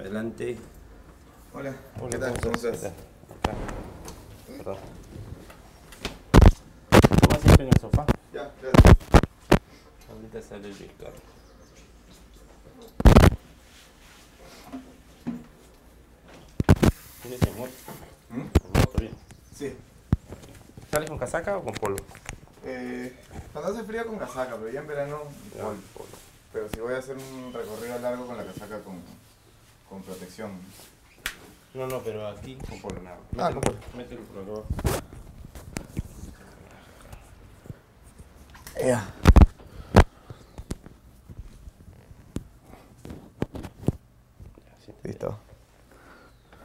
Adelante. Hola, Hola, ¿qué tal? ¿Cómo ¿Qué estás? Perdón. ¿Cómo siempre en el sofá? Ya, gracias. Ahorita sale el Víctor. ¿Tienes el moto? ¿Mm? Bien. Sí. ¿Sales con casaca o con polo? Eh, cuando hace frío con casaca, pero ya en verano, Ya, polo. polo. Pero si voy a hacer un recorrido largo con la casaca con, con protección. No, no, pero aquí con polo nada. Ah, Mételo, polo. mételo por acá abajo. Ya. Listo.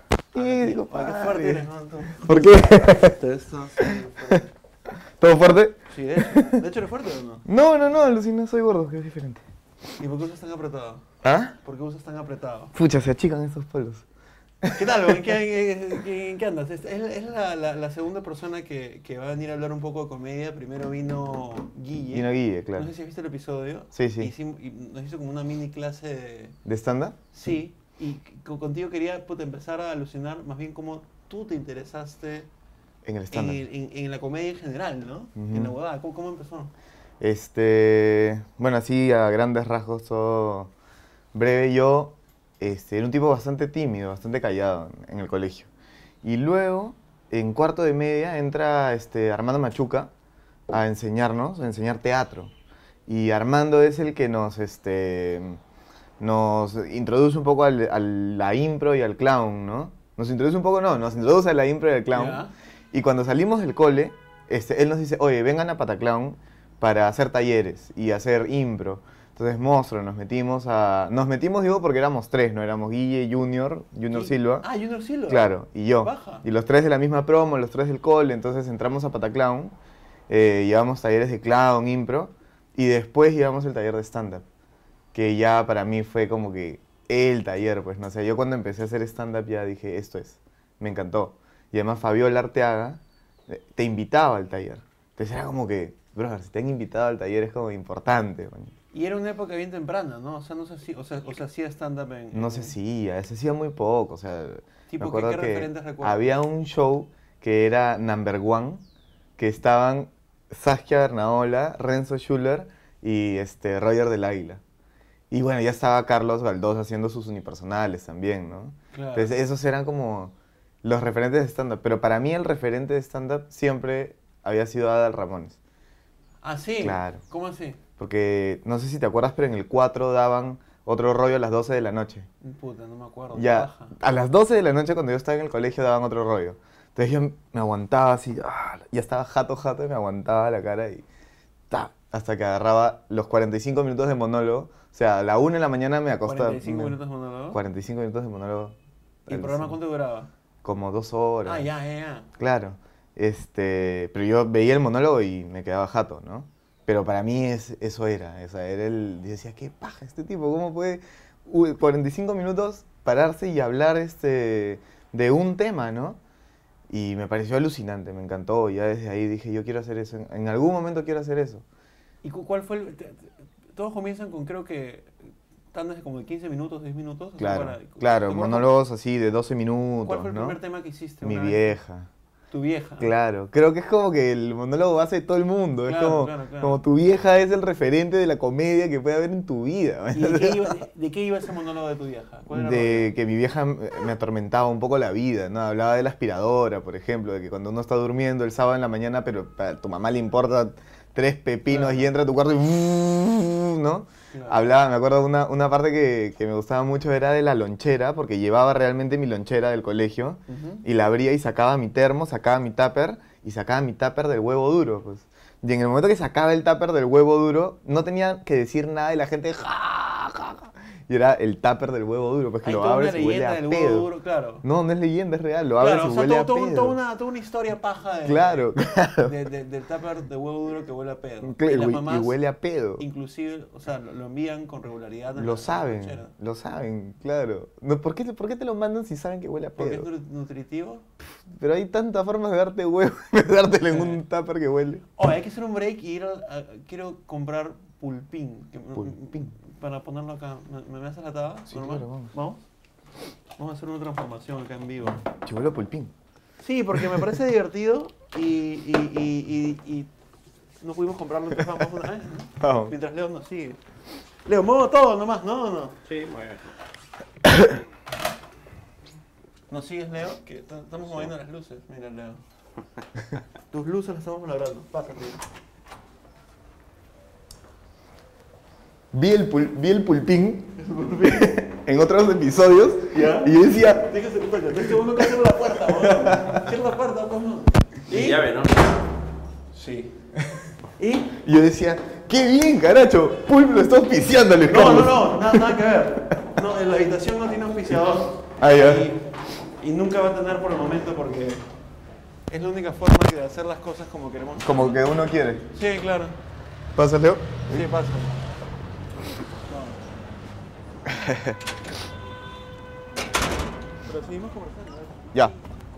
Ah, Y digo, fuerte ¿no? ¿Por qué? Todo fuerte. Sí, de hecho. ¿De hecho eres fuerte o no? No, no, no, alucina, soy gordo, que es diferente. ¿Y por qué usas tan apretado? ¿Ah? ¿Por qué usas tan apretado? Pucha, se achican estos polos. ¿Qué tal? ¿En qué, en- en qué andas? Es, es- es la, la- la segunda persona que, que va a venir a hablar un poco de comedia. Primero vino Guille. Y no guille, claro. No sé si viste el episodio. Sí, sí. Hicim- y nos hizo como una mini clase de... ¿De stand-up? Sí. Y co- contigo quería puta, empezar a alucinar más bien cómo tú te interesaste En el stand-up. en- en la comedia en general, ¿no? Ujú. En la huevada. ¿Cómo, cómo empezó? Este, bueno, así a grandes rasgos, todo breve. Yo este, era un tipo bastante tímido, bastante callado en, en el colegio. Y luego, en cuarto de media, entra este, Armando Machuca a enseñarnos, a enseñar teatro. Y Armando es el que nos, este, nos introduce un poco al- a la impro y al clown, ¿no? Nos introduce un poco, no, nos introduce a la impro y al clown. Ya. Y cuando salimos del cole, este, él nos dice, oye, vengan a Pataclown para hacer talleres y hacer impro. Entonces, monstruo, nos metimos a... Nos metimos, digo, porque éramos tres, ¿no? Éramos Guille, Junior, Junior ¿Qui- Silva. Ah, Junior Silva. Claro, y yo. Baja. Y los tres de la misma promo, los tres del cole, entonces entramos a Pataclown, eh, llevamos talleres de clown, impro, y después llevamos el taller de stand-up, que ya para mí fue como que el taller, pues, no sé, yo cuando empecé a hacer stand-up ya dije, esto es, me encantó. Y además Fabiola Arteaga eh, te invitaba al taller. Entonces era como que, brother, si te han invitado al taller es como importante. man. Y era una época bien temprana, ¿no? O sea, no sé si, o sea, o sea, hacía stand-up en... No en- se hacía, se hacía muy poco, o sea, Tipo, ¿qué- referentes recuerdas? había un show que era Number One, que estaban Saskia Bernaola, Renzo Schuller y este, Roger del Águila. Y bueno, ya estaba Carlos Galdós haciendo sus unipersonales también, ¿no? Claro. Entonces esos eran como los referentes de stand-up, pero para mí el referente de stand-up siempre había sido Adal Ramones. Ah, sí. Claro. ¿Cómo así? Porque no sé si te acuerdas, pero en el 4 daban otro rollo a las 12 de la noche. Puta, no me acuerdo. Ya, Baja. a las 12 de la noche cuando yo estaba en el colegio daban otro rollo. Entonces yo me aguantaba así, ah, ya estaba jato, jato y me aguantaba la cara y ta, hasta que agarraba los 45 minutos de monólogo. O sea, a la 1 de la mañana me acostaba. 45 me- minutos monólogo. 45 minutos de monólogo. ¿Y el programa cuánto duraba? Como dos horas. Ah, ya, ya, ya. Claro. Este, pero yo veía el monólogo y me quedaba jato, ¿no? Pero para mí es, eso era, o sea, era el, yo decía, qué paja este tipo, ¿cómo puede uy, 45 minutos pararse y hablar este, de un tema, ¿no? Y me pareció alucinante, me encantó, ya desde ahí dije, yo quiero hacer eso, en, algún momento quiero hacer eso. ¿Y cu- cuál fue el...? te- te- Todos comienzan con, creo que, tandas de como de 15 minutos, 10 minutos. o sea, Claro, para- claro, ¿te acuerdas monólogos así de 12 minutos, ¿Cuál fue el ¿no? primer tema que hiciste? Mi vieja. Tu vieja. Claro, creo que es como que el monólogo base de todo el mundo. es como, claro, claro. como tu vieja es el referente de la comedia que puede haber en tu vida. ¿Y de qué, iba, de, de qué iba ese monólogo de tu vieja? ¿Cuál era el De que mi vieja me me atormentaba un poco la vida, ¿no? Hablaba de la aspiradora, por ejemplo, de que cuando uno está durmiendo el sábado en la mañana, pero a tu mamá le importa tres pepinos Claro. y entra a tu cuarto y... ¿no? Claro. Hablaba, me acuerdo, una, una parte que, que me gustaba mucho era de la lonchera, porque llevaba realmente mi lonchera del colegio y la abría y sacaba mi termo, sacaba mi tupper y sacaba mi tupper del huevo duro, pues. Y en el momento que sacaba el tupper del huevo duro, no tenía que decir nada y la gente ja, ja, ja. Y era el tupper del huevo duro, pues que Hay lo toda una abres y huele leyenda a del pedo. huevo duro, claro. No, no es leyenda, es real, lo abres Claro, y sea, huele todo- a pedo. toda, una, toda una historia paja de, Claro, claro. de- de- del tupper de huevo duro que huele a pedo. Y las mamás, huele a pedo. inclusive, o sea, lo, lo envían con regularidad. en Lo saben, lo saben, claro. No, ¿por, qué, te- ¿Por qué te lo mandan si saben que huele a Porque es pedo? nutri- nutritivo. Pero hay tantas formas de darte huevo de dártelo en un tupper que huele. Oye, hay que hacer un break y ir a, a- quiero comprar pulpín. que- Pulpín. Para ponerlo acá. ¿Me, me haces la taba? Sí, ¿Normal? claro, vamos. ¿Vamos? Vamos a hacer una transformación acá en vivo. Chivolo pulpín. Sí, porque me parece divertido y, y, y, y, y no pudimos comprarlo, entonces vamos una- Vamos. Mientras Leo nos sigue. Leo, muevo todo nomás, ¿no? no. Sí, muy bien. ¿Nos sigues, Leo? Que estamos moviendo las luces. Mira, Leo. Tus luces las estamos logrando. Pásate. Vi el, pul- vi el pulpín en otros episodios ¿Ya? y yo decía, Déjese es que uno que cierra la puerta. Cierra la puerta, ¿cómo? Y llave, ¿no? Sí. ¿Y? y yo decía, qué bien, caracho, Pulp lo está auspiciando, Luis No, no, Carlos". no, nada, nada que ver. No, en la habitación no tiene auspiciador. Ah, ya. Y, y nunca va a tener por el momento porque es la única forma de hacer las cosas como queremos. Como que uno quiere. Sí, claro. ¿Pasa, Leo? Sí, pasa. Pero seguimos conversando. ¿eh? Ya,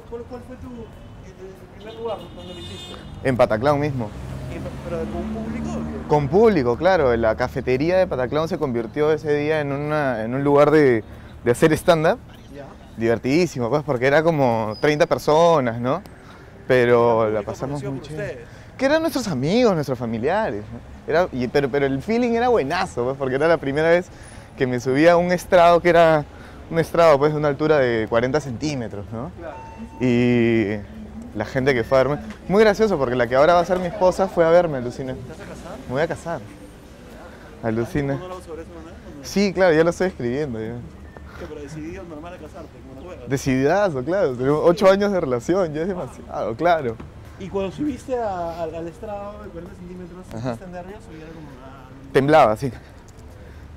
¿Cuál, cuál fue tu el, primer lugar donde lo hiciste? en Pataclán mismo. ¿Y- ¿Pero con público o? Con público, claro. La cafetería de Pataclán se convirtió ese día en, una, en un lugar de, de hacer stand-up. Ya. Divertidísimo, pues, porque era como 30 personas, ¿no? Pero la pasamos muy chévere. Que eran nuestros amigos, nuestros familiares. ¿no? Era, y- pero, pero el feeling era buenazo, pues, porque era la primera vez que me subía a un estrado que era un estrado pues, de una altura de 40 centímetros, ¿no? Claro. Y la gente que fue a verme. Muy gracioso, porque la que ahora va a ser mi esposa fue a verme, alucina. ¿Te vas a casar? Me voy a casar. Alucina. ¿Tú no lo sobre eso, no? ¿O no? Sí, claro, ya lo estoy escribiendo. Ya. ¿Qué, pero decidido normal a casarte, como una. Decididazo, claro. Tenemos ocho años de relación, ya es demasiado, claro. Y cuando subiste a- al, al estrado de 40 centímetros, Ajá. ¿sentiste nervios o era como.? Ah, Temblaba, sí.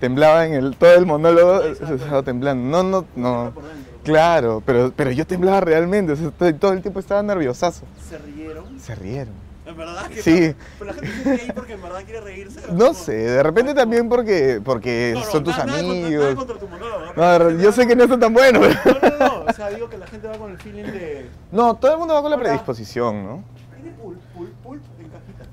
Temblaba en el, todo el monólogo, Ahí está, estaba temblando. No, no, no. no. por dentro. Claro, pero, pero yo temblaba realmente, o sea, todo el tiempo estaba nerviosazo. ¿Se rieron? Se rieron. ¿En verdad? que Sí. no? Pero la gente se ríe ahí porque en verdad quiere reírse. ¿o No cómo? sé, de repente también porque, porque No, no, son tus nada- nada contra- nada amigos. contra tu monólogo, yo sé que no está tan bueno, pero... No, no, no. O sea, digo que la gente va con el feeling de. No, todo el mundo va con la predisposición, ¿no? Tiene pulp, pulp, pulp en cajita.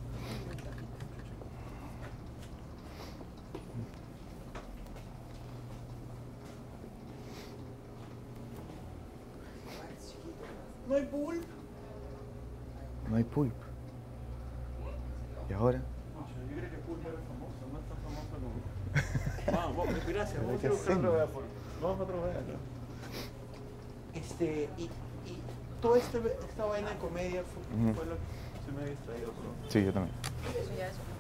No hay pulp. No hay pulp. ¿Y ahora? Yo creo que pulp era famoso, no es tan famoso como. Vamos, vamos, gracias. Vamos a ¿qué ir a buscar pulp. Vamos a otro vea. Este, y, y toda este, esta vaina de comedia fue, fue lo que se me había distraído. pero- Sí, yo también.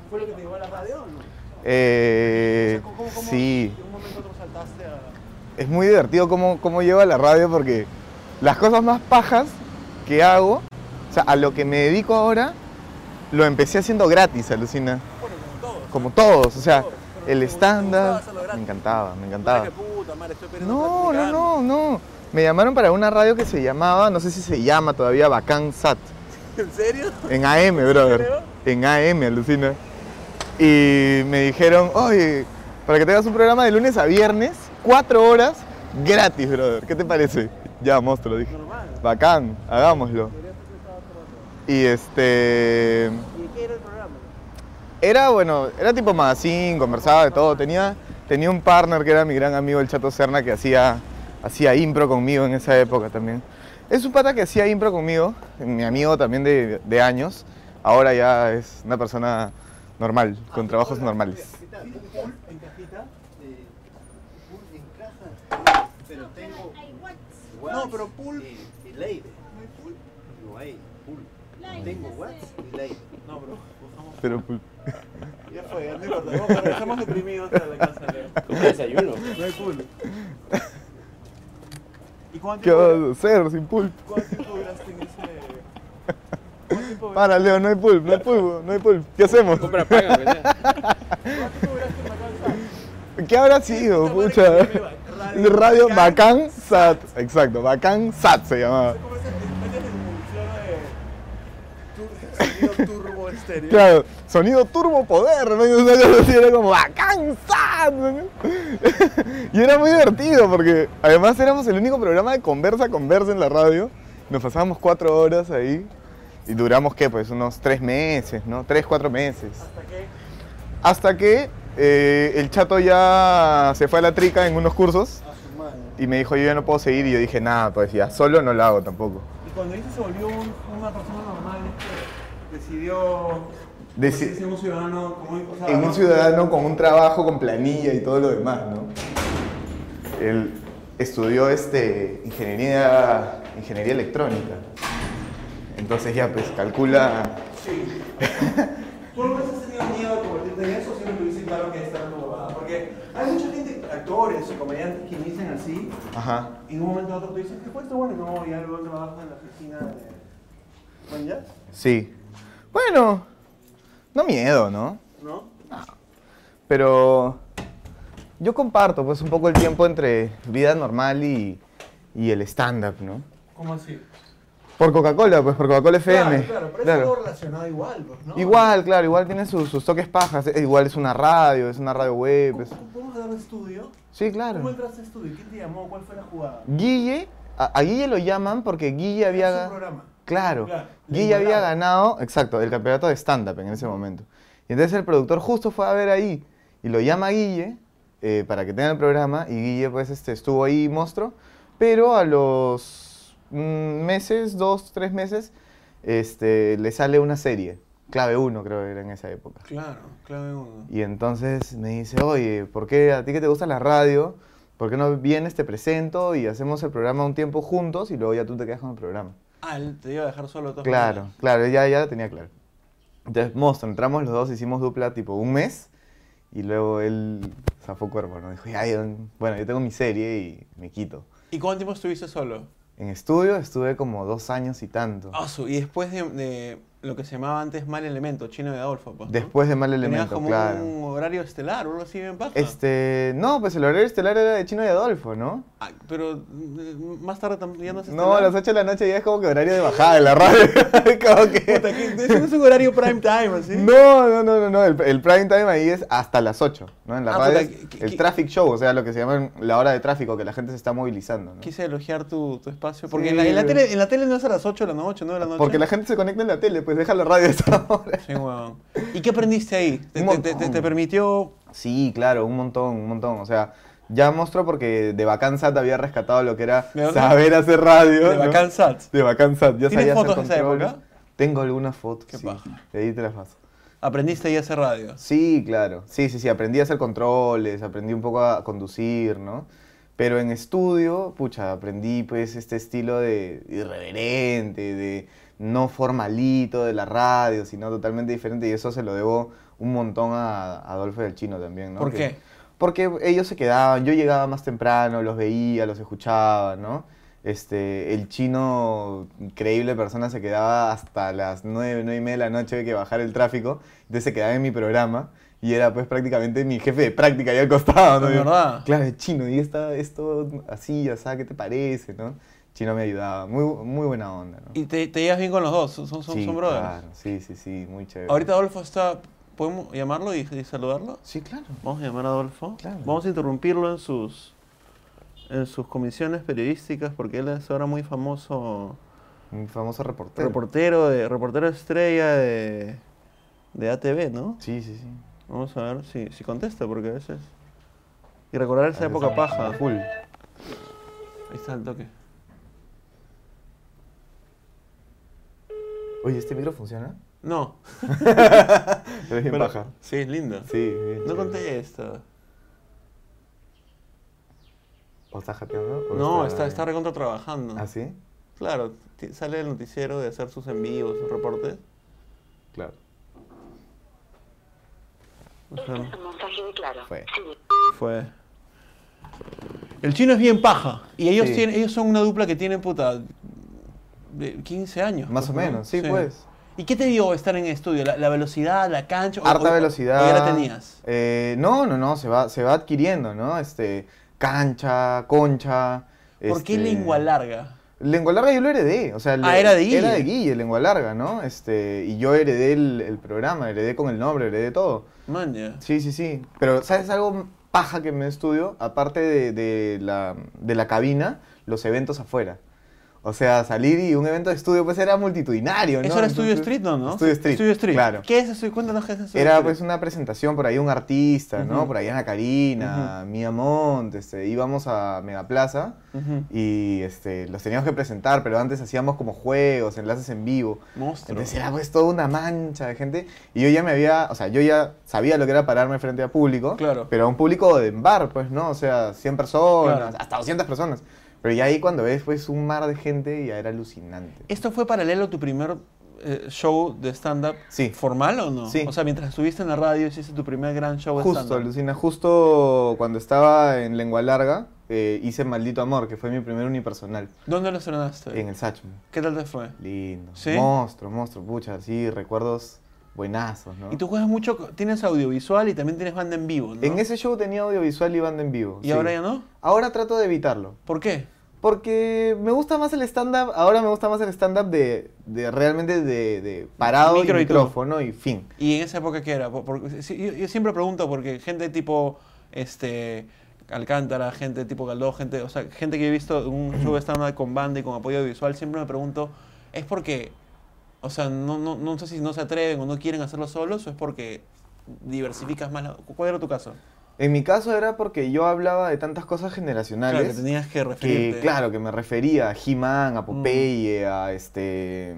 ¿Fue lo que te llevó a la radio o no? Eh, O sea, ¿cómo- cómo sí, De un momento a otro saltaste a. es muy divertido cómo, cómo lleva la radio porque las cosas más pajas que hago, o sea, a lo que me dedico ahora, lo empecé haciendo gratis, alucina. Bueno, como todos. Como todos, o sea, Todos, el gratis. me encantaba, me encantaba. puta madre, estoy perdiendo No, no, no, no. Me llamaron para una radio que se llamaba, no sé si se llama todavía, Bacán Sat. ¿En serio? En AM, brother. En AM, alucina. Y me dijeron, oye, para que tengas un programa de lunes a viernes, cuatro horas, gratis, brother. ¿Qué te parece? Ya, monstruo, dije. Normal. Bacán, hagámoslo. Debería haber estado otro rato. Y este... ¿Y qué era el programa? Era, bueno, era tipo magazine, conversaba de todo. Tenía, tenía un partner que era mi gran amigo, el Chato Serna, que hacía, hacía impro conmigo en esa época también. Es un pata que hacía impro conmigo, mi amigo también de, de años. Ahora ya es una persona normal, con trabajos normales. ¿Qué tal? ¿Pulp en cajita? Pulp en caja, pero tengo No, pero pulp. y, y Leide. ¿No hay pulp? No hay pulp. Tengo Watts y Leide. No, bro. buscamos- Pero pues, Ya fue, ya no importa. Regresamos deprimidos a la casa. Leo. Como desayuno. No hay pulp. ¿Y cuánto ¿qué vas a hacer sin pulp? cuánto tiempo duraste en ese...? ¿Cuánto tiempo Para, Leo, no hay pulp, no hay pulp, no hay pulp. ¿Qué hacemos? Compra paga. ¿Cuánto duraste en Macalsa? ¿Qué habrá sido, pucha? Radio Radio Bacán Bacán Sat. Exacto, Bacán Sat se llamaba. ¿Cómo es el metes de sonido turbo estéreo? Claro, sonido turbo poder, ¿no? Era como bacán. ¿no? Y era muy divertido porque además éramos el único programa de conversa conversa en la radio. Nos pasábamos cuatro horas ahí y duramos, ¿qué? Pues unos tres meses, ¿no? Tres, cuatro meses. Hasta que Hasta que eh, el chato ya se fue a la trica en unos cursos a y me dijo, yo ya no puedo seguir, y yo dije, nada, pues ya, solo no lo hago tampoco. Y cuando dice se volvió un- una persona normal, decidió Deci- un ciudadano común, o sea, En un ciudadano con un trabajo, con planilla y todo lo demás, ¿no? Él estudió este, ingeniería, ingeniería electrónica. Entonces ya, pues, calcula... Sí. ¿Tú vez has tenido miedo de convertirte en eso o siempre tuviste claro que esta era tu babada? Porque hay mucha gente, actores o comediantes que inician así Ajá. y en un momento a otro tú dices, ¿qué fue esto? Bueno, no, ya luego trabajo en la oficina de... ¿Bueno, ya? Sí. Bueno, no miedo, ¿no? ¿No? Pero yo comparto, pues, un poco el tiempo entre vida normal y, y el stand-up, ¿no? ¿Cómo así? Por Coca-Cola, pues, por Coca-Cola FM. Claro, claro, pero Claro. es algo relacionado igual, pues, ¿no? Igual, claro, igual tiene sus, sus toques pajas. eh, Igual es una radio, es una radio web. ¿Cómo, es- cómo podemos estudio? Sí, ¿Cómo claro. entraste a estudio? ¿Quién te llamó? ¿Cuál fue la jugada? Guille, a, a Guille lo llaman porque Guille había... Es un programa. Claro, Claro, había ganado, exacto, el campeonato de stand-up en ese momento. Y entonces el productor justo fue a ver ahí y lo llama a Guille eh, para que tenga el programa y Guille pues este, estuvo ahí monstruo, pero a los mm, meses, dos, tres meses, este, le sale una serie, clave 1 creo que era en esa época. Claro, clave uno. Y entonces me dice, oye, ¿por qué a ti que te gusta la radio? ¿Por qué no vienes, te presento y hacemos el programa un tiempo juntos y luego ya tú te quedas con el programa? Ah, él te iba a dejar solo todo. Claro, claro, ya, ya lo tenía claro. Entonces, monstruo, entramos los dos, hicimos dupla tipo un mes y luego él zafó cuerpo, ¿no? Dijo, ya, yo- bueno, yo tengo mi serie y me quito. ¿Y cuánto tiempo estuviste solo? En estudio estuve como dos años y tanto. Ah, su- y después de, de lo que se llamaba antes Mal Elemento, Chino de Adolfo, pues, ¿no? Después de Mal Tenías Elemento, como claro. un horario estelar o algo así bien bajo. Este, no, pues el horario estelar era de Chino y Adolfo, ¿no? Ah, pero mm, más tarde tam- ya no es No, a estelar. las 8 de la noche ya es como que horario de bajada de la radio. como que... Puta, Ese no es un horario prime time, así. No, no, no, no, no. El, el prime time ahí es hasta las 8, ¿no? En la Ah, radio puta, es que- que- el traffic show, o sea, lo que se llama la hora de tráfico, que la gente se está movilizando, ¿no? Quise elogiar tu, tu espacio. Porque Sí, en, la, en la pero- tele, en la tele no es a las 8 de la noche, 9 de la noche. Porque la gente se conecta en la tele, pues deja la radio a esa hora. Sí, weón. ¿Y qué aprendiste ahí? ¿Te, Un te- te- montón. te permitió Sí, claro, un montón, un montón. O sea, ya mostró porque de Bacansat había rescatado lo que era saber hacer radio. de ¿no? De Bacansat, ya ¿Tienes sabía hacer fotos de esa época? Tengo algunas fotos, Qué sí. paja. De ahí te las paso. Aprendiste ahí a hacer radio. Sí, claro. Sí, sí, sí. Aprendí a hacer controles, aprendí un poco a conducir, ¿no? Pero en estudio, pucha, aprendí pues este estilo de irreverente, de no formalito de la radio, sino totalmente diferente. Y eso se lo debo un montón a, a Adolfo y al Chino también, ¿no? ¿Por Que- qué? Porque ellos se quedaban, yo llegaba más temprano, los veía, los escuchaba, ¿no? Este, el chino, increíble persona, se quedaba hasta las nueve, nueve y media de la noche que bajar el tráfico, entonces se quedaba en mi programa y era pues prácticamente mi jefe de práctica ahí al costado, ¿no? ¿De verdad? Claro, chino, y está esto así, ya sabes, ¿qué te parece, no? Chino me ayudaba, muy, muy buena onda, ¿no? Y te, te llevas bien con los dos, son, son, sí, son brothers. claro, sí, sí, sí, muy chévere. Ahorita Adolfo está. ¿Podemos llamarlo y, y saludarlo? Sí, claro. Vamos a llamar a Adolfo. Claro. Vamos a interrumpirlo en sus en sus comisiones periodísticas porque él es ahora muy famoso Un famoso reportero. reportero de reportero estrella de de ATV, ¿no? Sí, sí, sí. Vamos a ver si, si contesta porque a veces y recordar esa época paja. Full. Ahí está el toque. Oye, ¿este micro funciona? No. Es bien paja. Sí, es lindo. Sí, bien No contesta. ¿O está jateando? o No, está, está recontra trabajando. ¿Ah, sí? Claro, sale el noticiero de hacer sus envíos, sus reportes. Claro. Este es un mensaje de claro. Fue. Sí. fue. El chino es bien paja. Y ellos Sí. tienen, ellos son una dupla que tienen puta de 15 años. Más o ¿no? menos, sí, pues. ¿Y qué te dio estar en estudio? ¿La, la velocidad, la cancha? Harta o- velocidad. o ya la tenías? Eh, no, no, no, se va, se va adquiriendo, ¿no? Este, cancha, concha. ¿Por qué este, lengua larga? Lengua larga yo lo heredé, o sea, Ah, le- era de Guille. Era de Guille, lengua larga, ¿no? Este, y yo heredé el, el programa, heredé con el nombre, heredé todo. Man, ya. Sí, sí, sí. Pero, ¿sabes algo paja que me estudio? Aparte de, de la, de la cabina, los eventos afuera. O sea, salir y un evento de estudio pues era multitudinario, ¿no? Eso era Studio Street, ¿no? ¿no? Studio Street, Studio Street. claro. ¿Qué es eso? Cuéntanos qué es eso. Era pues una presentación por ahí un artista, ¿no? Ujú. Por ahí Ana Karina, Mía Montt, este, íbamos a Megaplaza Ujú. y este, los teníamos que presentar, pero antes hacíamos como juegos, enlaces en vivo. Monstruo. Entonces era pues toda una mancha de gente y yo ya me había, o sea, yo ya sabía lo que era pararme frente a público, Claro. pero a un público de bar, pues, ¿no? O sea, 100 personas, Claro. hasta 200 personas. Pero ya ahí cuando ves pues un mar de gente ya era alucinante. ¿Esto fue paralelo a tu primer eh, show de stand-up Sí. formal o no? Sí. O sea, mientras estuviste en la radio hiciste tu primer gran show de Justo, stand-up. alucina, justo cuando estaba en Lengua Larga, eh, hice Maldito Amor, que fue mi primer unipersonal, ¿Dónde lo estrenaste? en el Sachmo. ¿Qué tal te fue? Lindo. ¿Sí? Monstruo, monstruo, pucha, sí, recuerdos buenazos, ¿no? Y tú juegas mucho, tienes audiovisual y también tienes banda en vivo, ¿no? En ese show tenía audiovisual y banda en vivo. ¿Y sí. ahora ya no? Ahora trato de evitarlo. ¿Por qué? Porque me gusta más el stand-up, ahora me gusta más el stand-up de, de realmente de, de parado Micro y micrófono y fin. ¿Y en esa época qué era? Por- porque yo, yo siempre pregunto porque gente tipo este Alcántara, gente tipo Galdó, gente, o sea, gente que he visto en un show de stand con banda y con apoyo visual, siempre me pregunto, ¿es porque, o sea, no, no, no sé si no se atreven o no quieren hacerlo solos o es porque diversificas más? la- ¿Cuál era tu caso? En mi caso era porque yo hablaba de tantas cosas Claro, generacionales. que tenías que que, referirte. claro, que me refería a He-Man, Mm. a Popeye, a este...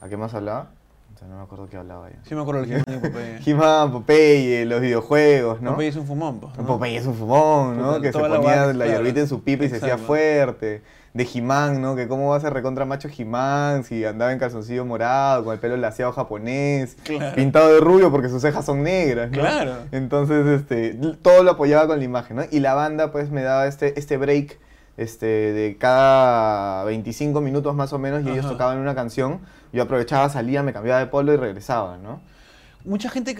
¿A qué más hablaba? No me acuerdo qué hablaba ya. Sí me acuerdo del que Popeye. He-Man, Popeye, los videojuegos, ¿no? Popeye es un fumón, pues, ¿no? Popeye es un fumón, ¿no? Puta, que se la ponía la, claro. hierbita en su pipa y se hacía fuerte. De He-Man, ¿no? Que cómo va a ser recontra macho He-Man si andaba en calzoncillo morado, con el pelo laseado japonés, Claro. pintado de rubio porque sus cejas son negras, ¿no? Claro. Entonces, este, todo lo apoyaba con la imagen, ¿no? Y la banda, pues, me daba este, este break este, de cada 25 minutos más o menos y ellos tocaban una canción. Yo aprovechaba, salía, me cambiaba de polo y regresaba, ¿no? Mucha gente,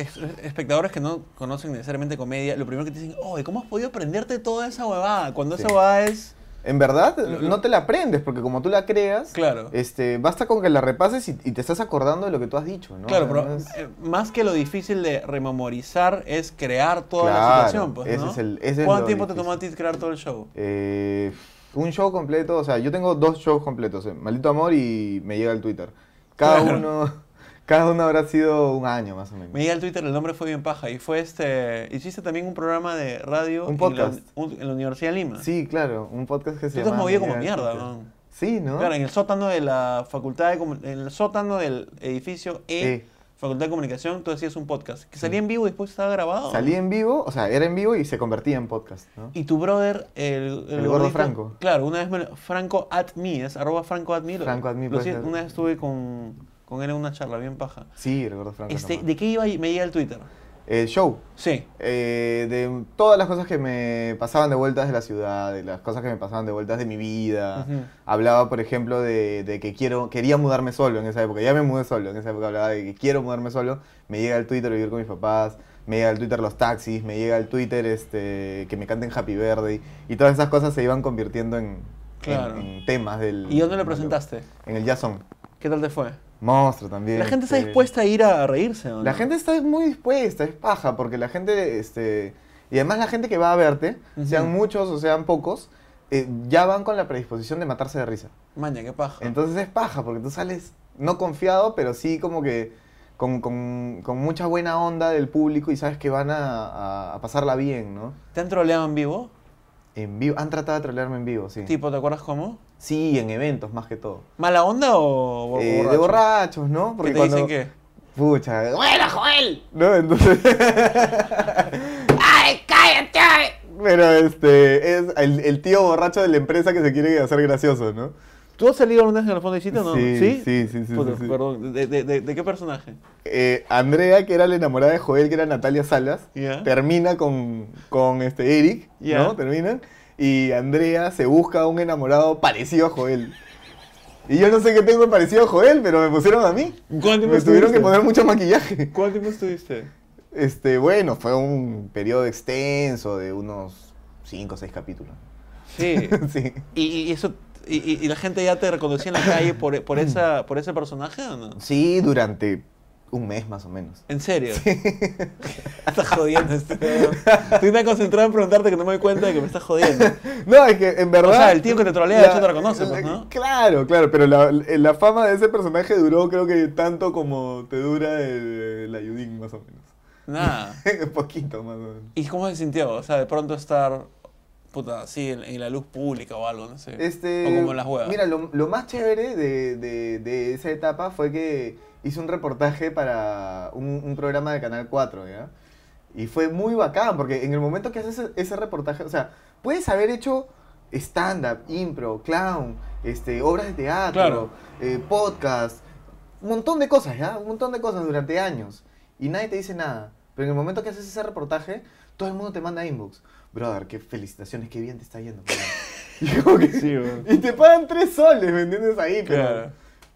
es- espectadores que no conocen necesariamente comedia, lo primero que te dicen, oye, ¿cómo has podido aprenderte toda esa huevada? Cuando Sí. esa huevada es... En verdad, no te la aprendes, porque como tú la creas, Claro. este, basta con que la repases y, y te estás acordando de lo que tú has dicho, ¿no? Claro, sea, pero es- eh, más que lo difícil de rememorizar es crear toda la Claro, situación, pues, ese ¿no? es el- ese es ¿Cuánto lo tiempo te difícil. tomó a ti crear todo el show? Eh, un show completo, o sea, yo tengo dos shows completos, eh, Maldito Amor y Me llega el Twitter. Cada Claro. uno, cada uno habrá sido un año más o menos. Me llega el Twitter, el nombre fue bien paja, y fue este... Hiciste también un programa de radio Un en podcast. la, un- en la Universidad de Lima. Sí, claro, un podcast que se Tú te has llama movido Me como mierda. ¿no? Sí, ¿no? Claro, en el sótano de la facultad de... En el sótano del edificio E, E. Facultad de Comunicación, tú hacías un podcast que salía en vivo y después estaba grabado. Salí en vivo, o sea, era en vivo y se convertía en podcast, ¿no? Y tu brother, el, El gordo Franco. Claro, una vez me lo- Franco at me, es arroba Franco at me. lo- Franco at me, lo ser. Una vez estuve con, con él en una charla bien paja. Sí, recuerdo Franco. Este. ¿De qué iba y me llega el Twitter? El show. Sí. eh, de todas las cosas que me pasaban de vueltas de la ciudad, de las cosas que me pasaban de vueltas de mi vida. Hablaba, por ejemplo, de, de que quiero, quería mudarme solo en esa época. Ya me mudé solo. En esa época hablaba de que quiero mudarme solo. Me llega el Twitter vivir con mis papás. Me llega el Twitter los taxis. Me llega el Twitter este, que me canten Happy Birthday. Y todas esas cosas se iban convirtiendo en, en- Claro. en temas del... ¿Y dónde lo presentaste? En el Jason. ¿Qué tal te fue? Monstruo también. La gente está este, dispuesta a ir a reírse, ¿o no? la gente está muy dispuesta, es paja, porque la gente, este, y además la gente que va a verte, sean muchos o sean pocos, eh, ya van con la predisposición de matarse de risa. Maña, qué paja. Entonces es paja, porque tú sales no confiado, pero sí como que con, con- con mucha buena onda del público y sabes que van a, a- a pasarla bien, ¿no? ¿Te han troleado en vivo? En vivo, han tratado de trolearme en vivo, sí. Tipo, ¿te acuerdas cómo? Sí, en eventos más que todo. ¿Mala onda o Eh, borracho? de borrachos, ¿no? ¿Qué te dicen qué? Pucha, ¡Buena, Joel! ¿No? Entonces... ¡Ay, cállate! Pero este, es el, el tío borracho de la empresa que se quiere hacer gracioso, ¿no? ¿Tú has salido alguna vez en el fondo de sitio o no? Sí, ¿Sí? sí, sí, sí, Puta, sí, sí. Perdón, ¿de, de, de, de qué personaje? Eh, Andrea, que era la enamorada de Joel, que era Natalia Salas, termina con, con este Eric. ¿no? Terminan. Y Andrea se busca un enamorado parecido a Joel. Y yo no sé qué tengo parecido a Joel, pero me pusieron a mí. ¿Cuánto Me tuvieron que poner mucho maquillaje. ¿Cuánto tiempo estuviste? Este, bueno, fue un periodo extenso de unos 5 o 6 capítulos. Sí. sí. ¿Y, y eso, y, y- y la gente ya te reconocía en la calle por, por, esa, por ese personaje o no? Sí, durante Un mes más o menos. ¿En serio? estás jodiendo. Este, Estoy tan concentrado en preguntarte que no me doy cuenta de que me estás jodiendo. No, es que en verdad... O sea, el tío que te trolea, de hecho, te reconoce, la- pues, ¿no? Claro, claro, pero la, la fama de ese personaje duró creo que tanto como te dura el, el Ayudín, más o menos. Nada. Un poquito más o menos. ¿Y cómo se sintió? O sea, de pronto estar, puta, así en, en la luz pública o algo, no sé. Este, o como en las huevas. Mira, lo, lo más chévere de, de- de esa etapa fue que hice un reportaje para un, un programa de Canal 4, ¿ya? Y fue muy bacán, porque en el momento que haces ese, ese reportaje, o sea, puedes haber hecho stand-up, impro, clown, este, obras de teatro, Claro. eh, podcast, un montón de cosas, ¿ya? Un montón de cosas durante años. Y nadie te dice nada. Pero en el momento que haces ese reportaje, todo el mundo te manda inbox. Brother, qué felicitaciones, qué bien te está yendo. brother". Y, que- Sí, y te pagan tres soles, ¿me entiendes? Ahí, pero, Claro.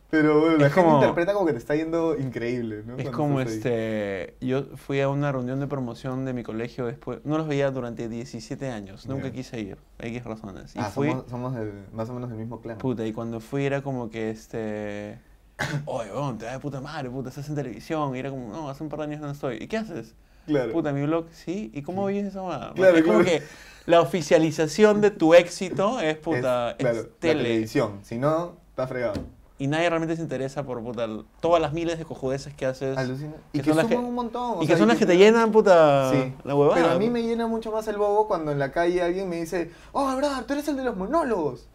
pero bueno, la Es gente como- interpreta como que te está yendo increíble, ¿no? Es Cuando como este. Yo fui a una reunión de promoción de mi colegio después. No los veía durante 17 años. Nunca quise ir. X razones. Y Ah, fui. somos, somos más o menos del mismo clan. Puta, y cuando fui era como que este. Oye, weón, te da de puta madre, puta, estás en televisión. Y era como, no, hace un par de años no estoy. ¿Y qué haces? Claro. Puta, mi blog, sí. ¿Y cómo vives esa huevada? Claro, es como que la oficialización de tu éxito es, puta, es, claro, la tele. televisión. Si no, está fregado. Y nadie realmente se interesa por, puta, todas las miles de cojudeces que haces. Alucina. Y que son suman que- un montón. Y sea, que son las que te llenan, puta, Sí. la huevada. Pero a mí me llena mucho más el bobo cuando en la calle alguien me dice, oh, brother, tú eres el de los monólogos.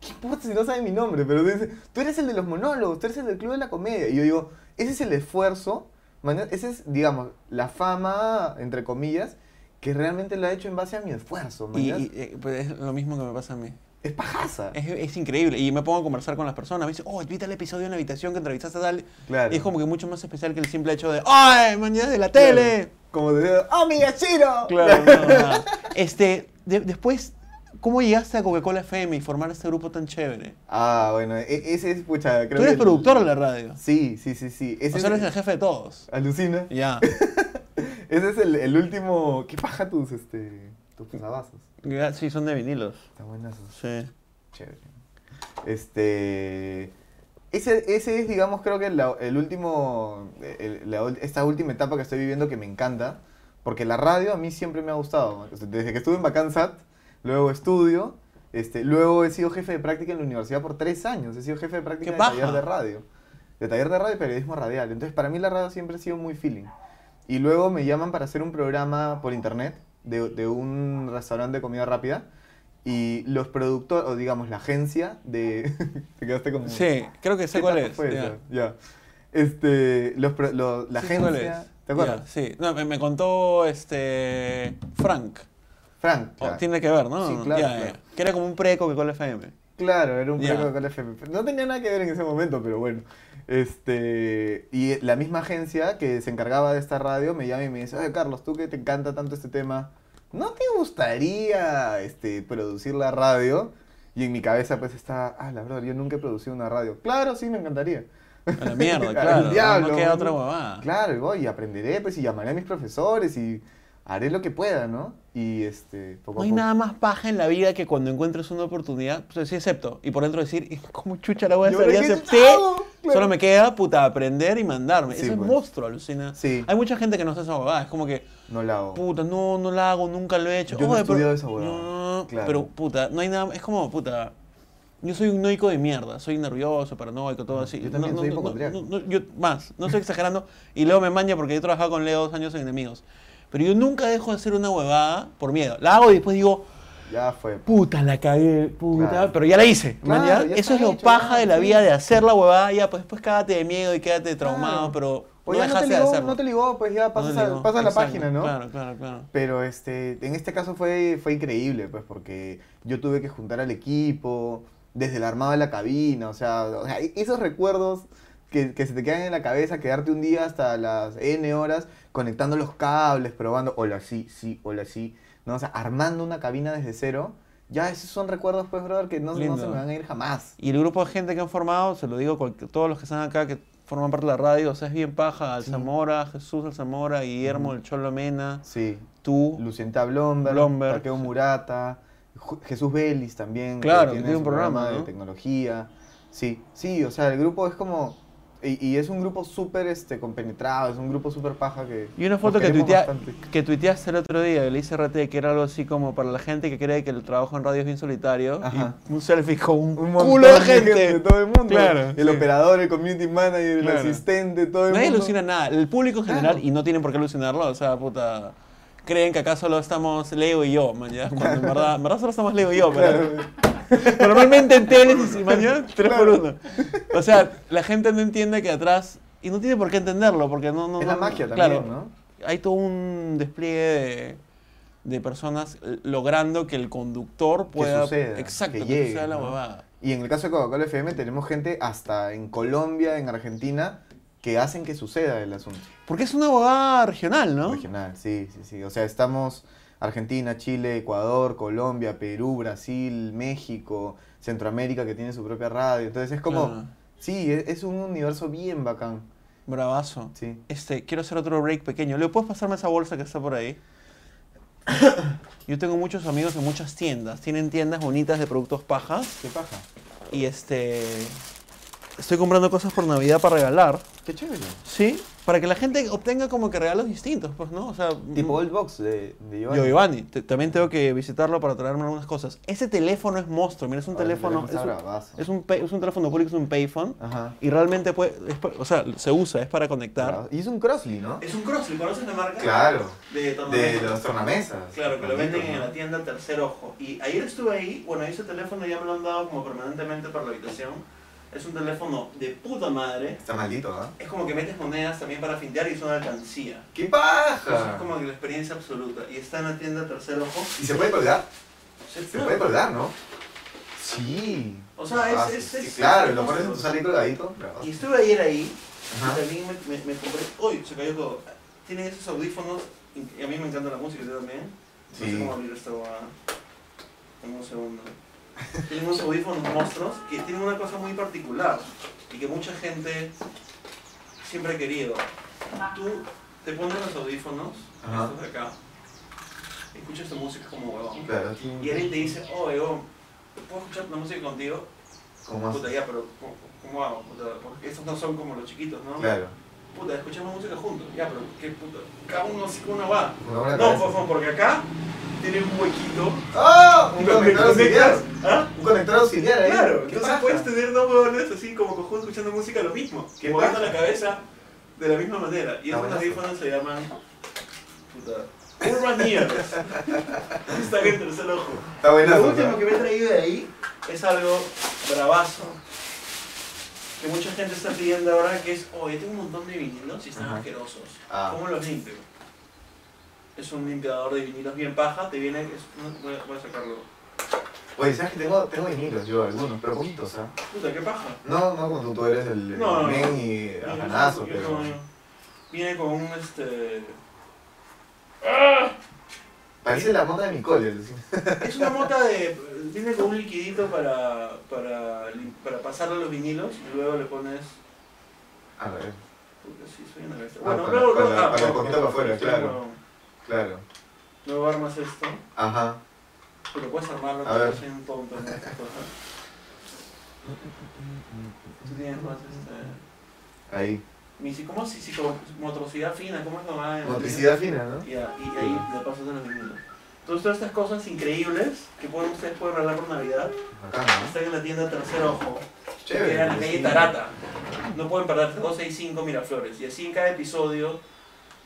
¿Qué importa si no sabe mi nombre? Pero dice, tú eres el de los monólogos, tú eres el del club de la comedia. Y yo digo, ese es el esfuerzo, ese es, digamos, la fama, entre comillas, que realmente lo ha hecho en base a mi esfuerzo. Y, eh, pues es lo mismo que me pasa a mí. es pajaza. Es, es increíble. Y me pongo a conversar con las personas. Me dicen, oh, vi tal episodio en la habitación que entrevistaste a tal. Claro. Y es como que mucho más especial que el simple hecho de, ¡ay, mañana de la tele! Como digo, ¡oh, mi gachino! Claro, no, nada. Este, de- después, ¿cómo llegaste a Coca-Cola FM y formar este grupo tan chévere? Ah, bueno, e- ese es, pucha, creo Tú eres que productor de la radio. Sí, sí, sí, sí. Ese O sea, es- eres el jefe de todos. Alucina. Ya. Ese es el, el último. ¿Qué paja tus, este, tus posavasos? Sí, son de vinilos. Están buenazos. Sí. Chévere. Este. Ese, ese es, digamos, creo que la- el último. el- la ul- esta última etapa que estoy viviendo que me encanta. Porque la radio a mí siempre me ha gustado. Desde que estuve en Bacansat, luego estudio. Este, luego he sido jefe de práctica en la universidad por tres años. He sido jefe de práctica ¡Qué de paja! taller de radio. De taller de radio y periodismo radial. Entonces, para mí la radio siempre ha sido muy feeling. Y luego me llaman para hacer un programa por internet de, de un restaurante de comida rápida. Y los productores, o digamos la agencia de... Te quedaste como... Sí, creo que sé ¿Qué cuál es. fue ya. Ya. Este, los, lo- la Sí agencia... ¿Te acuerdas? Sí. No, me, me contó este Frank. Frank. O claro. Tiene que ver, ¿no? Sí, claro, Ya, claro. ya. Que era como un pre Coca-Cola FM. Claro, era un Ya. proyecto con FM. No tenía nada que ver en ese momento, pero bueno. Este, y la misma agencia que se encargaba de esta radio me llama y me dice, oye Carlos, tú que te encanta tanto este tema, ¿no te gustaría este, producir la radio? Y en mi cabeza pues está, ah, la verdad, yo nunca he producido una radio. Claro, sí, me encantaría. A la mierda, claro. no- diablo, no queda otra huevada. Claro, y voy y aprenderé, pues, y llamaré a mis profesores y haré lo que pueda, ¿no? Y este, poco No hay poco. nada más paja en la vida que cuando encuentres una oportunidad, pues sí acepto. Y por dentro decir, "¿Y ¿cómo chucha la voy a ¿Y hacer? Ya acepté. Claro. Solo me queda, puta, aprender y mandarme. Sí, Ese es pues. monstruo, alucina. Sí. Hay mucha gente que no hace esa huevada. Es como que, No la hago. puta, no, no la hago, nunca lo he hecho. Yo no he Oye, pero- estudiado esa huevada. No, Claro. Pero, puta, no hay nada. Es como, puta. Yo soy un noico de mierda, soy nervioso, paranoico, todo así. Yo también No, soy hipocondriaco. yo, más, no estoy exagerando. Y Leo me maña porque yo he trabajado con Leo dos años en Enemigos. Pero yo nunca dejo de hacer una huevada por miedo. La hago y después digo, Ya fue. puta, la cagué, puta. Claro. Pero ya la hice. Claro, ¿maña? ya Eso es lo hecho, paja de la sí. vida de hacer la huevada. Ya, pues después cágate de miedo y quédate traumado, Claro. pero O no ya no te de ligó, no te ligó, pues ya No pasas, a, ligó. pasas la Exacto. página, ¿no? Claro, claro, claro. Pero este, en este caso fue, fue increíble, pues, porque yo tuve que juntar al equipo, desde el armado de la cabina, o sea, o sea, esos recuerdos que, que se te quedan en la cabeza, quedarte un día hasta las N horas conectando los cables, probando, hola sí, sí, hola sí, ¿no? O sea, armando una cabina desde cero, ya esos son recuerdos, pues, brother, que no, no se me van a ir jamás. Y el grupo de gente que han formado, se lo digo a todos los que están acá, que forman parte de la radio, o sea, es bien paja. Alzamora, Jesús Alzamora, Guillermo, el Cholo Mena, Sí. tú. Lucienta Blomberg, Blomberg. Takeo Murata, Jesús Vélez también. que Claro, que tiene su un programa, de ¿no? tecnología. Sí, sí, o sea, el grupo es como... Y, y es un grupo súper este, compenetrado, es un grupo súper paja que. Y una foto que, tuitea- que tuiteaste el otro día, que le hice RT, que era algo así como para la gente que cree que el trabajo en radio es bien solitario. Ajá. Y un selfie con un, Un culo de gente. todo el mundo. Claro, El sí. operador, el community manager, el Claro. asistente, todo el Nadie mundo. alucina nada. El público en general, Claro. y no tienen por qué alucinarlo, o sea, puta. Creen que acá solo estamos Leo y yo, man, ¿ya? Cuando en verdad, en verdad solo estamos Leo y yo, pero. Normalmente en teles y mañana, tres por uno. O sea, la gente no entiende que atrás. Y no tiene por qué entenderlo, porque no. no Es la no- magia claro, también, ¿no? hay todo un despliegue de, de personas logrando que el conductor pueda. suceda, exacto, que que, llegue, suceda la huevada. Y en el caso de Coca-Cola FM tenemos gente hasta en Colombia, en Argentina, que hacen que suceda el asunto. Porque es una huevada regional, ¿no? Regional, sí, sí, sí. O sea, estamos Argentina, Chile, Ecuador, Colombia, Perú, Brasil, México, Centroamérica que tiene su propia radio. Entonces es como, Claro. sí, es, es un universo bien bacán. Bravazo. Sí. Este, quiero hacer otro break pequeño. ¿Le puedes pasarme esa bolsa que está por ahí? Yo tengo muchos amigos en muchas tiendas. Tienen tiendas bonitas de productos pajas. ¿Qué paja? Y este. Estoy comprando cosas por Navidad para regalar. Qué chévere. Sí. Para que la gente obtenga como que regalos distintos, pues, ¿no? O sea. Tipo mm, Old Box de, de Giovanni. Yo, Giovanni, te- también tengo que visitarlo para traerme algunas cosas. Ese teléfono es monstruo, mira, es un teléfono, es un, es, un, pay- es un teléfono público, es un payphone, Ajá. y realmente puede, es o sea, se usa, es para conectar. Y es un Crossly, ¿no? Es un Crossly, ¿conoces la marca? Claro. De De los tornamesas. Claro, que lo venden en la tienda Tercer Ojo. Y ayer estuve ahí, bueno, ese teléfono ya me lo han dado como permanentemente para la habitación. Es un teléfono de puta madre. Está maldito, ¿ah? Es como que metes monedas también para fintear y es una alcancía. ¡Qué paja! es como que la experiencia absoluta. Y está en la tienda Tercer Ojo. ¿Y se puede colgar? Se Se puede colgar, ¿no? Sí. O sea, es- Ah, es- es- claro, lo pones en tu y colgadito. Y estuve ayer ahí. Ajá. Y también me, me- me compré. ¡Uy! Se cayó todo. Tienen esos audífonos. Y a mí me encanta la música, ¿tú también? No sé Sí. cómo abrir esta huevada. Dame un segundo. Tienen unos audífonos monstruos que tienen una cosa muy particular y que mucha gente siempre ha querido. Tú te pones los audífonos, Ajá. estos de acá, escuchas tu música como huevón. Claro. Y alguien te dice, oh, huevón, ¿puedo escuchar la música contigo? ¿Cómo? Puta, ya, pero ¿cómo, cómo hago? Puta, porque estos no son como los chiquitos, ¿no? Claro. Puta, escuchamos música juntos. Ya, pero ¿qué puta? Cada uno así con una va. No, porque acá tiene un huequito. ¡Ah! Un y cuando conector auxiliar. ¿Ah? Un conector auxiliar ahí. Claro, ¿Qué entonces paja? puedes tener dos huevones así como conjuntos escuchando música lo mismo. Que moviendo la cabeza de la misma manera. Y Está esos audífonos se llaman. Puta. Urban Ears. Están en tercer ojo. Está buenazo, Lo último ¿no? que me he traído de ahí es algo bravazo. Que mucha gente está pidiendo ahora que es, oye, tengo un montón de vinilos y están Ajá. asquerosos. Ah. ¿Cómo los limpio? Es un limpiador de vinilos bien paja, te viene, es- no, voy, a, voy a sacarlo. Oye, ¿sabes que tengo, tengo vinilos yo, algunos, pero poquitos, ¿ah? Puta, qué paja. No, no, cuando tú eres el, No, no, men no. y Viene afanazo, con- pero... Viene con un este. Parece la mota de mi cole. Es una mota de. Viene con un liquidito para, para, para pasarle a los vinilos y luego le pones. A ver, Puta, sí, soy una bestia. Ah, Bueno, para- luego. para- ah, para poquito para afuera, claro. Claro. Luego armas esto. Ajá. Pero puedes armarlo, A ver. soy un tonto en estas cosas. Tú tienes más este. Ahí. Mi ¿Cómo es psico- motricidad fina? ¿Cómo es la madre? Motricidad fina, ¿no? Ya, y ahí le pasas a los vinilos. Entonces todas estas cosas increíbles que pueden, ustedes pueden regalar por Navidad ¿no? están en la tienda Tercer Ojo, que Chévere. queda en la calle sí. Tarata. No pueden perderse 265 Miraflores. Y así en cada episodio,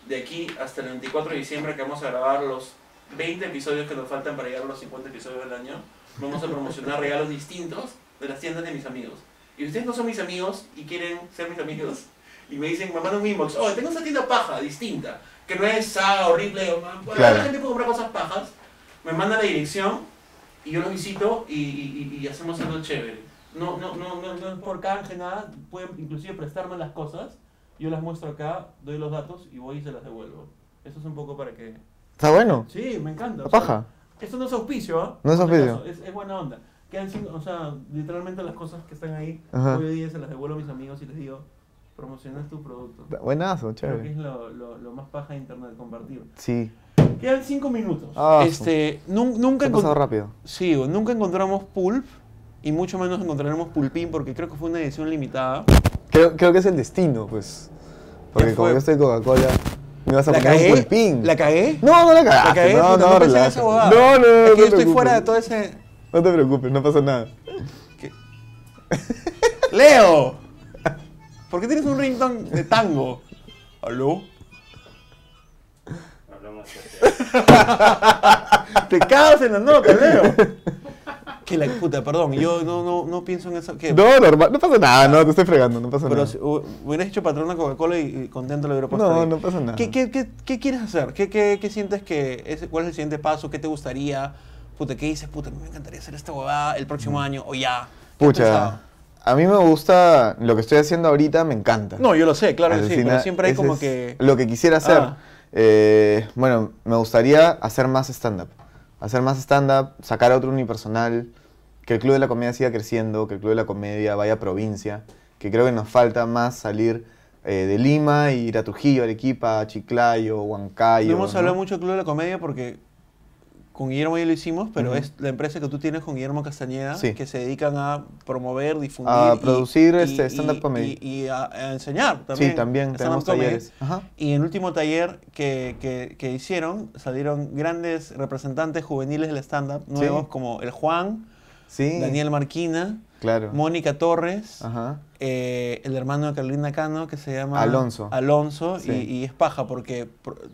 de aquí hasta el 24 de diciembre, que vamos a grabar los 20 episodios que nos faltan para llegar a los 50 episodios del año, vamos a promocionar regalos distintos de las tiendas de mis amigos. Y ustedes no son mis amigos y quieren ser mis amigos, y me dicen, me mandan un inbox, oh, tengo esta tienda paja, distinta, que no es saga horrible, o man, bueno, Claro. la gente puede comprar cosas pajas, me mandan la dirección y yo los visito y, y- y- y hacemos algo chévere. No, no, no, no, no es por canje, nada, pueden inclusive prestarme las cosas, yo las muestro acá, doy los datos y voy y se las devuelvo. Eso es un poco para que... Está bueno. Sí, me encanta. La o sea, paja. esto no es auspicio, ¿ah? No es auspicio. Es, es buena onda. Quedan cinco, o sea, literalmente las cosas que están ahí, Ajá. hoy día se las devuelvo a mis amigos y les digo, promocionas tu producto. Buenazo, Creo que chévere. es lo, lo, lo más paja de internet, compartir. Sí. Quedan cinco minutos. Ah, este, nun- nunca, pasado rápido. sí, nunca encontramos pulp y mucho menos encontraremos pulpín porque creo que fue una edición limitada. Creo, creo que es el destino, pues. Porque como yo estoy Coca-Cola, me vas a ¿La poner un pulpín. ¿La cagué? No, no la cagaste. ¿La cagué? No, no, no pensé en relájate. esa huevada. No, no, no. Es que no yo estoy fuera de todo ese... No te preocupes, no pasa nada. ¿Qué? ¡Leo! ¿Por qué tienes un ringtone de tango? ¿Aló? Hablamos de Te cagas en la nota, Leo. Que la puta, perdón, yo no, no, no pienso en eso. ¿Qué? No, normal, no pasa nada, no, te estoy fregando, no pasa Pero nada. si hu- hubieras hecho patrona Coca-Cola y, y contento lo hubiera puesto No, ahí. no pasa nada. ¿Qué, qué, qué, qué quieres hacer? ¿Qué, qué, qué sientes que es, cuál es el siguiente paso? ¿Qué te gustaría? Puta, ¿qué dices? Puta, me encantaría hacer esta huevada el próximo año o ya. ¿Qué has Pucha, a mí me gusta, lo que estoy haciendo ahorita me encanta. No, yo lo sé, claro que sí, pero siempre hay como que... Lo que quisiera hacer. Ah. Eh, bueno, me gustaría hacer más stand-up. Hacer más stand-up, sacar otro unipersonal, que el Club de la Comedia siga creciendo, que el Club de la Comedia vaya a provincia, que creo que nos falta más salir eh, de Lima e ir a Trujillo, Arequipa, Chiclayo, Huancayo. No hemos ¿no? hablado mucho del Club de la Comedia porque con Guillermo ya lo hicimos, pero es la empresa que tú tienes con Guillermo Castañeda Sí. que se dedican a promover, difundir. A producir, y- este, stand-up comedy. Y, y a, a enseñar también. Sí, también tenemos talleres. Ajá. Y en el último taller que, que- que hicieron salieron grandes representantes juveniles del stand-up nuevos Sí. como el Juan, Sí, Daniel Marquina, claro. Mónica Torres. Ajá. eh, el hermano de Carolina Cano que se llama Alonso. Alonso Sí. y, y es paja porque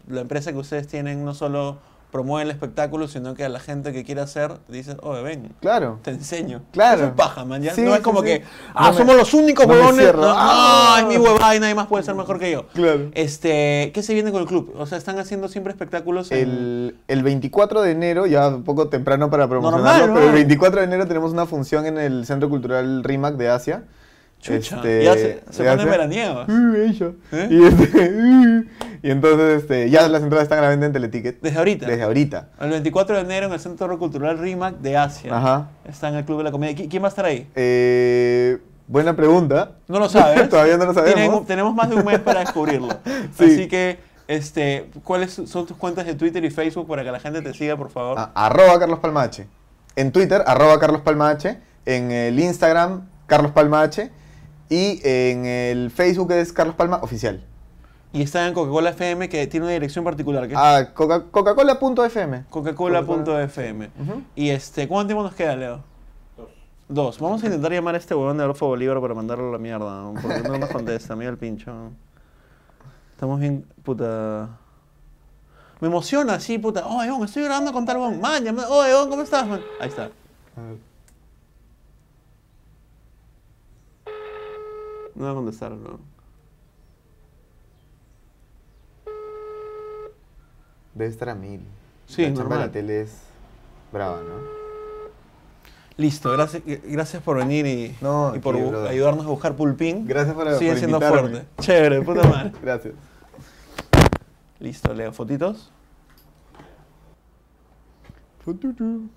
la empresa que ustedes tienen no solo promueve el espectáculo, sino que a la gente que quiere hacer dice, oye, ven, Claro. te enseño. Claro. Eso es paja, man. ya. Sí, no es sí, como sí. que, No ah, me- somos los únicos no huevones. No, no, Ah. es mi huevada y nadie más puede ser mejor que yo. Claro. Este, ¿qué se viene con el club? O sea, están haciendo siempre espectáculos en... El, el 24 de enero, ya un poco temprano para promocionarlo, Normal, pero el ¿no? 24 de enero tenemos una función en el Centro Cultural RIMAC de Asia. Chucha, Este, ya se, se Asia. veraniegos. Uh. ¿Eh? Y, este, uh, y entonces este, ya las entradas están a la venta en Teleticket. Desde ahorita. Desde ahorita. El 24 de enero en el Centro Cultural RIMAC de Asia. Ajá. Está en el Club de la Comedia. ¿Qui- ¿Quién va a estar ahí? Eh, buena pregunta. No lo sabes. Todavía no lo sabemos. Tienen- tenemos más de un mes para descubrirlo. Sí. Así que, este, ¿cuáles son tus cuentas de Twitter y Facebook para que la gente te siga, por favor? A- arroba Carlos Palmache. En Twitter, arroba Carlos Palmache. En el Instagram, Carlos Palmache. Y en el Facebook es Carlos Palma Oficial. Y está en Coca-Cola FM, que tiene una dirección particular, Ah, Coca- Coca-Cola.fm. coca-cola.fm. Ujú. Y este, ¿cuánto tiempo nos queda, Leo? Dos. Vamos a intentar llamar a este huevón de Adolfo Bolívar para mandarlo a la mierda, ¿no? porque no nos contesta, mira el pincho. Estamos bien, puta... Me emociona así, puta. Oh, Egon, estoy grabando con tal huevón. Man, llama- oh, Egon, ¿cómo estás, man? Ahí está. No va a contestar, ¿no? Debe estar a mil. Sí, la normal. la tele es brava, ¿no? Listo, gracias, gracias por venir y, No, y por aquí, bu- brother. ayudarnos a buscar pulpín. Gracias por, Sigue por siendo invitarme. fuerte. Chévere, puta madre. Gracias. Listo, Leo, fotitos. Fututu.